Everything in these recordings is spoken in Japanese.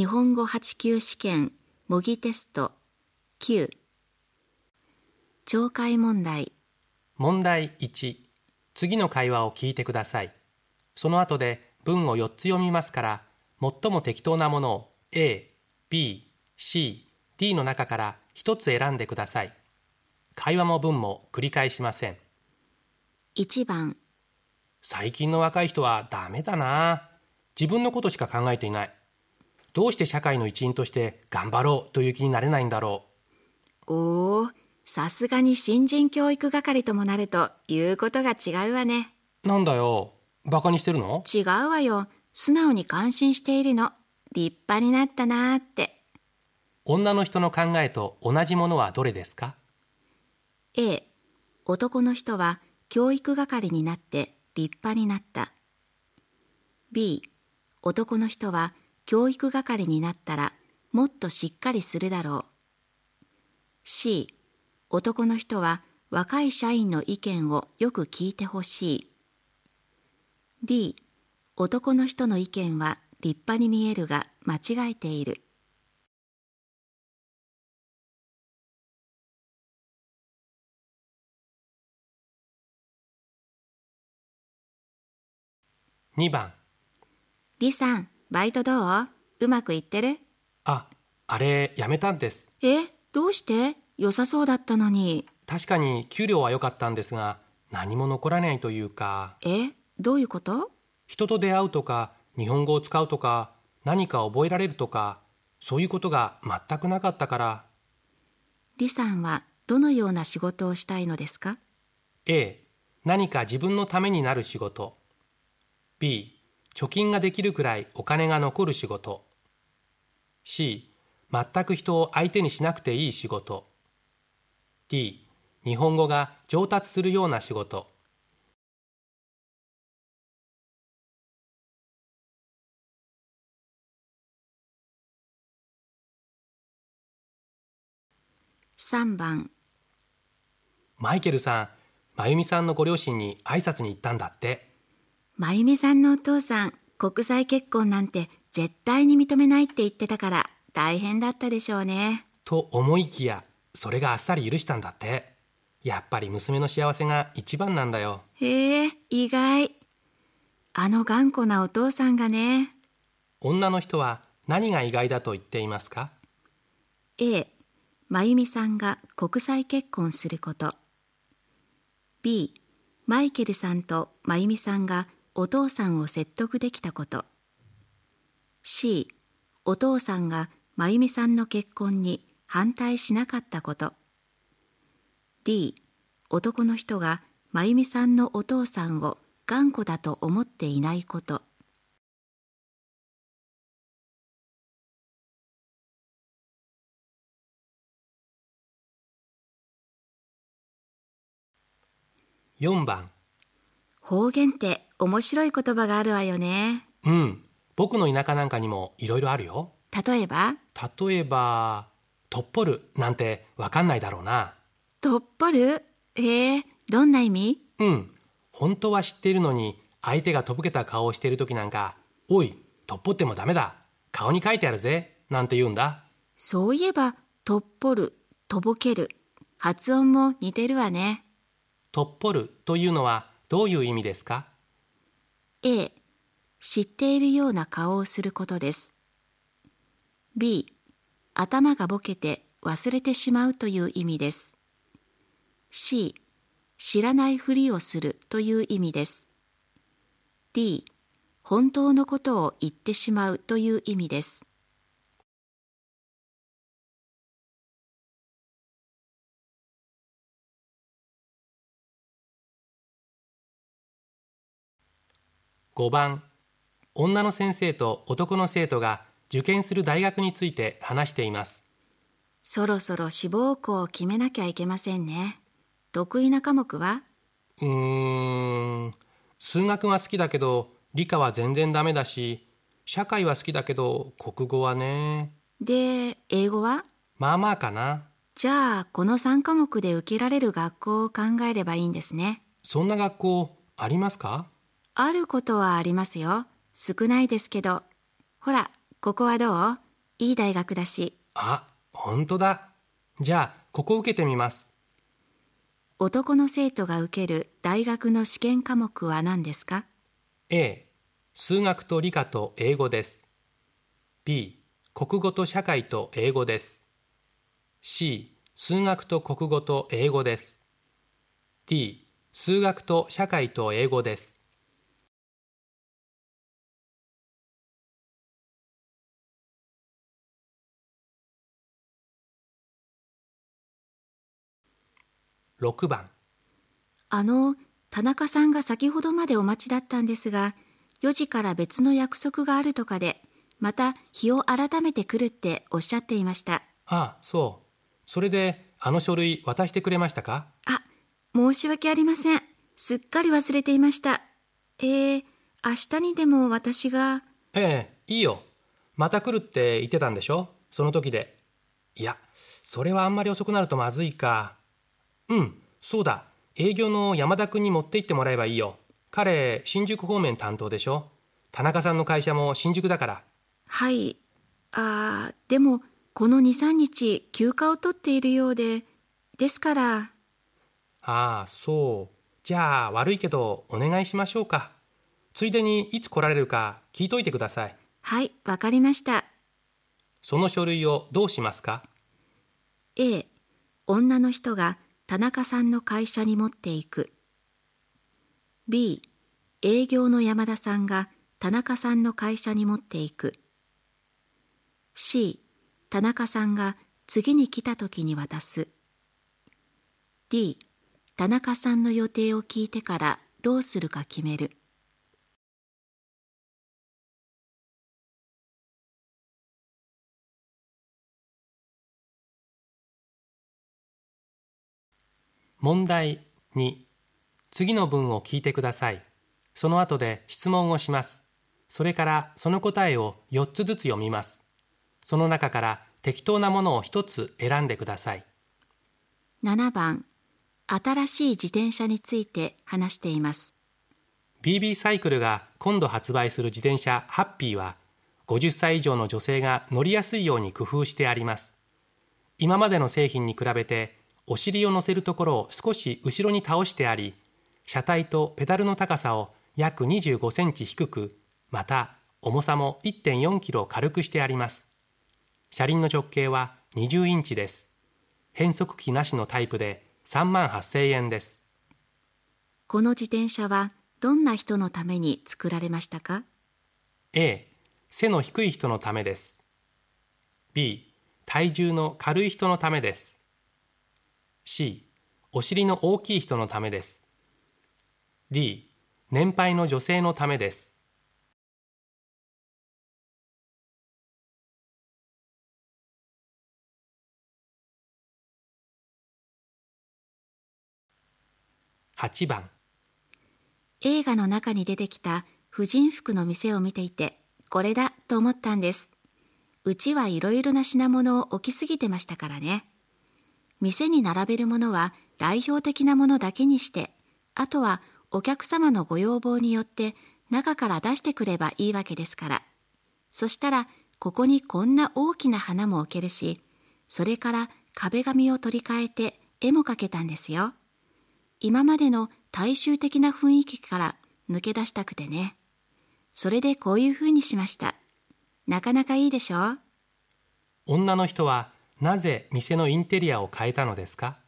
日本語8級試験模擬テスト9懲戒問題。問題1次の会話を聞いてください。その後で文を4つ読みますから最も適当なものを A、B、C、D の中から1つ選んでください。会話も文も繰り返しません。1番。最近の若い人はダメだな。自分のことしか考えていないどうして社会の一員として頑張ろうという気になれないんだろおーさすがに新人教育係ともなると言うことが違うわね。うなんだよ。バカにしてるの？違うわよ。素直に感心しているの。立派になったなーって。女の人の考えと同じものはどれですか？A 男の人は教育係になって立派になった。B 男の人は教育係になったらもっとしっかりするだろう。C 男の人は若い社員の意見をよく聞いてほしい。D 男の人の意見は立派に見えるが間違えている。2番。李さんバイトどう？うまくいってる？ああれやめたんです。えどうして？良さそうだったのに。確かに給料は良かったんですが何も残らないというか。えどういうこと？人と出会うとか日本語を使うとか何か覚えられるとかそういうことが全くなかったから。李さんはどのような仕事をしたいのですか？A 何か自分のためになる仕事。B 貯金ができるくらいお金が残る仕事。C 全く人を相手にしなくていい仕事。D 日本語が上達するような仕事。3番。マイケルさん真由美さんのご両親に挨拶に行ったんだって真由美さんのお父さん国際結婚なんて絶対に認めないって言ってたから大変だったでしょうね。と思いきやそれがあっさり許したんだって。やっぱり娘の幸せが一番なんだよ。へえ意外。あの頑固なお父さんがね。女の人は何が意外だと言っていますか？A 真由美さんが国際結婚すること。B マイケルさんと真由美さんがお父さんを説得できたこと。C お父さんが真由美さんの結婚に反対しなかったこと。D 男の人が真由美さんのお父さんを頑固だと思っていないこと。4番。方言って面白い言葉があるわよね。うん。僕の田舎なんかにもいろいろあるよ。例えば？例えばとっぽるなんてわかんないだろうな。とっぽるへえどんな意味？うん。本当は知っているのに相手がとぼけた顔をしている時なんか「おいとっぽってもダメだ。顔に書いてあるぜ」なんて言うんだ。そういえばとっぽるとぼける。発音も似てるわね。とっぽるというのはどういう意味ですか？A 知っているような顔をすることです。B 頭がぼけて忘れてしまうという意味です。C 知らないふりをするという意味です。D 本当のことを言ってしまうという意味です。5番。女の先生と男の生徒が受験する大学について話しています。そろそろ志望校を決めなきゃいけませんね。得意な科目は？うーん。数学は好きだけど理科は全然ダメだし社会は好きだけど国語はね。で英語は？まあまあかな。じゃあこの3科目で受けられる学校を考えればいいんですね。そんな学校ありますか？あることはありますよ少ないですけどほらここはどう？いい大学だし。あ、本当だ。じゃあ、ここ受けてみます。男の生徒が受ける大学の試験科目は何ですか？A、数学と理科と英語です。B、国語と社会と英語です。C、数学と国語と英語です。D、数学と社会と英語です。6番あの、田中さんが先ほどまでお待ちだったんですが、4時から別の約束があるとかで、また日を改めて来るっておっしゃっていました。あ、そう。それで、あの書類渡してくれましたか？あ、申し訳ありません。すっかり忘れていました。えー、明日にでも私が、ええ、いいよ。また来るって言ってたんでしょ？その時で。いや、それはあんまり遅くなるとまずいか。うん、そうだ。営業の山田君に持って行ってもらえばいいよ。彼、新宿方面担当でしょ？田中さんの会社も新宿だから。はい、あー、でも、この2、3日休暇を取っているようで、ですから、ああ、そう。じゃあ、悪いけど、お願いしましょうか。ついでに、いつ来られるか聞いといてください。はい、わかりました。その書類をどうしますか？A 女の人が田中さんの会社に持っていく。B 営業の山田さんが田中さんの会社に持っていく。C 田中さんが次に来た時に渡す。D 田中さんの予定を聞いてからどうするか決める。問題2次の文を聞いてください。その後で質問をします。それからその答えを4つずつ読みます。その中から適当なものを1つ選んでください。7番新しい自転車について話しています。BB サイクルが今度発売する自転車ハッピーは50歳以上の女性が乗りやすいように工夫してあります。今までの製品に比べてお尻を乗せるところを少し後ろに倒してあり車体とペダルの高さを約25センチ低くまた重さも1.4キロ軽くしてあります。車輪の直径は20インチです。変速機なしのタイプで3万8000円です。この自転車はどんな人のために作られましたか？A 背の低い人のためです。B 体重の軽い人のためです C お尻の大きい人のためです。D 年配の女性のためです。8番映画の中に出てきた婦人服の店を見ていてこれだと思ったんです。うちはいろいろな品物を置きすぎてましたからね。店に並べるものは代表的なものだけにしてあとはお客様のご要望によって中から出してくればいいわけですからそしたらここにこんな大きな花も置けるしそれから壁紙を取り替えて絵も描けたんですよ今までの大衆的な雰囲気から抜け出したくてね。それでこういう風にしました。なかなかいいでしょ女の人はなぜ店のインテリアを変えたのですか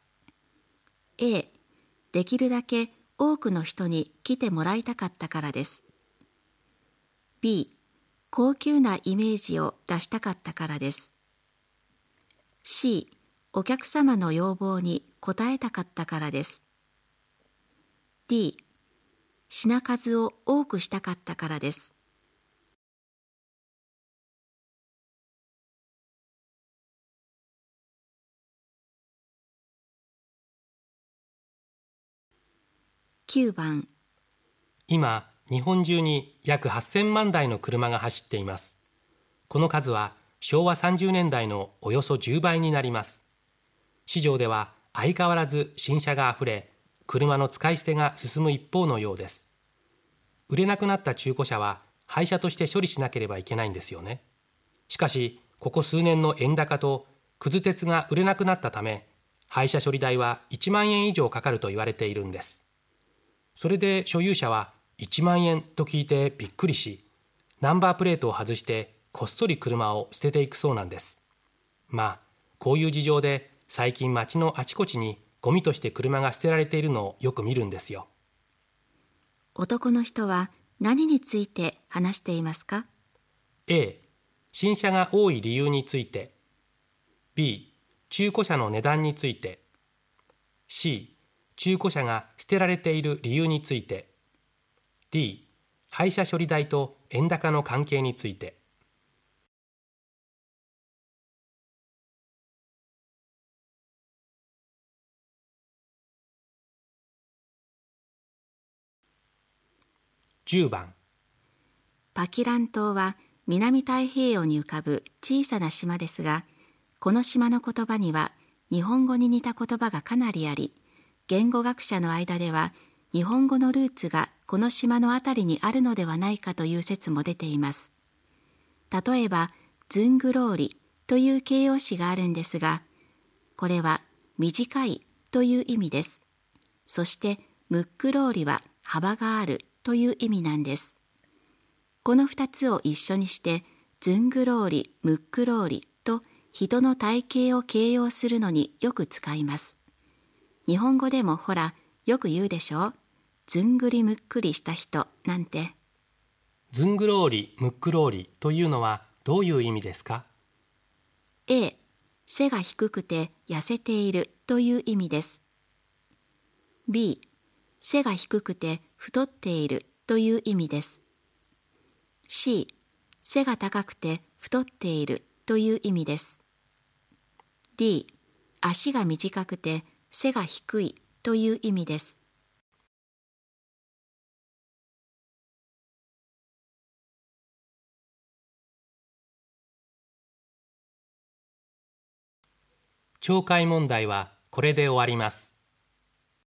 ?A、できるだけ多くの人に来てもらいたかったからです。B、高級なイメージを出したかったからです。C、お客様の要望に応えたかったからです。D、品数を多くしたかったからです。9番。今日本中に約8000万台の車が走っています。この数は昭和30年代のおよそ10倍になります。市場では相変わらず新車があふれ車の使い捨てが進む一方のようです。売れなくなった中古車は廃車として処理しなければいけないんですよね。しかしここ数年の円高とくず鉄が売れなくなったため廃車処理代は1万円以上かかると言われているんです。それで所有者は1万円と聞いてびっくりしナンバープレートを外してこっそり車を捨てていくそうなんです。まあこういう事情で最近街のあちこちにゴミとして車が捨てられているのをよく見るんですよ。男の人は何について話していますか？A 新車が多い理由について。B 中古車の値段について。C 中古車が捨てられている理由について。D 廃車処理代と円高の関係について。10番パキラン島は南太平洋に浮かぶ小さな島ですがこの島の言葉には日本語に似た言葉がかなりあり言語学者の間では日本語のルーツがこの島のあたりにあるのではないかという説も出ています。例えばズングローリという形容詞があるんですがこれは短いという意味です。そしてムックローリは幅があるという意味なんです。この2つを一緒にしてズングローリ、ムックローリと人の体型を形容するのによく使います。日本語でもほらよく言うでしょ？ずんぐりむっくりした人なんて。ずんぐろーりむっくろーりというのはどういう意味ですか？A 背が低くて痩せているという意味です。B 背が低くて太っているという意味です。C 背が高くて太っているという意味です。D 足が短くて背が低いという意味です。懲戒問題はこれで終わります。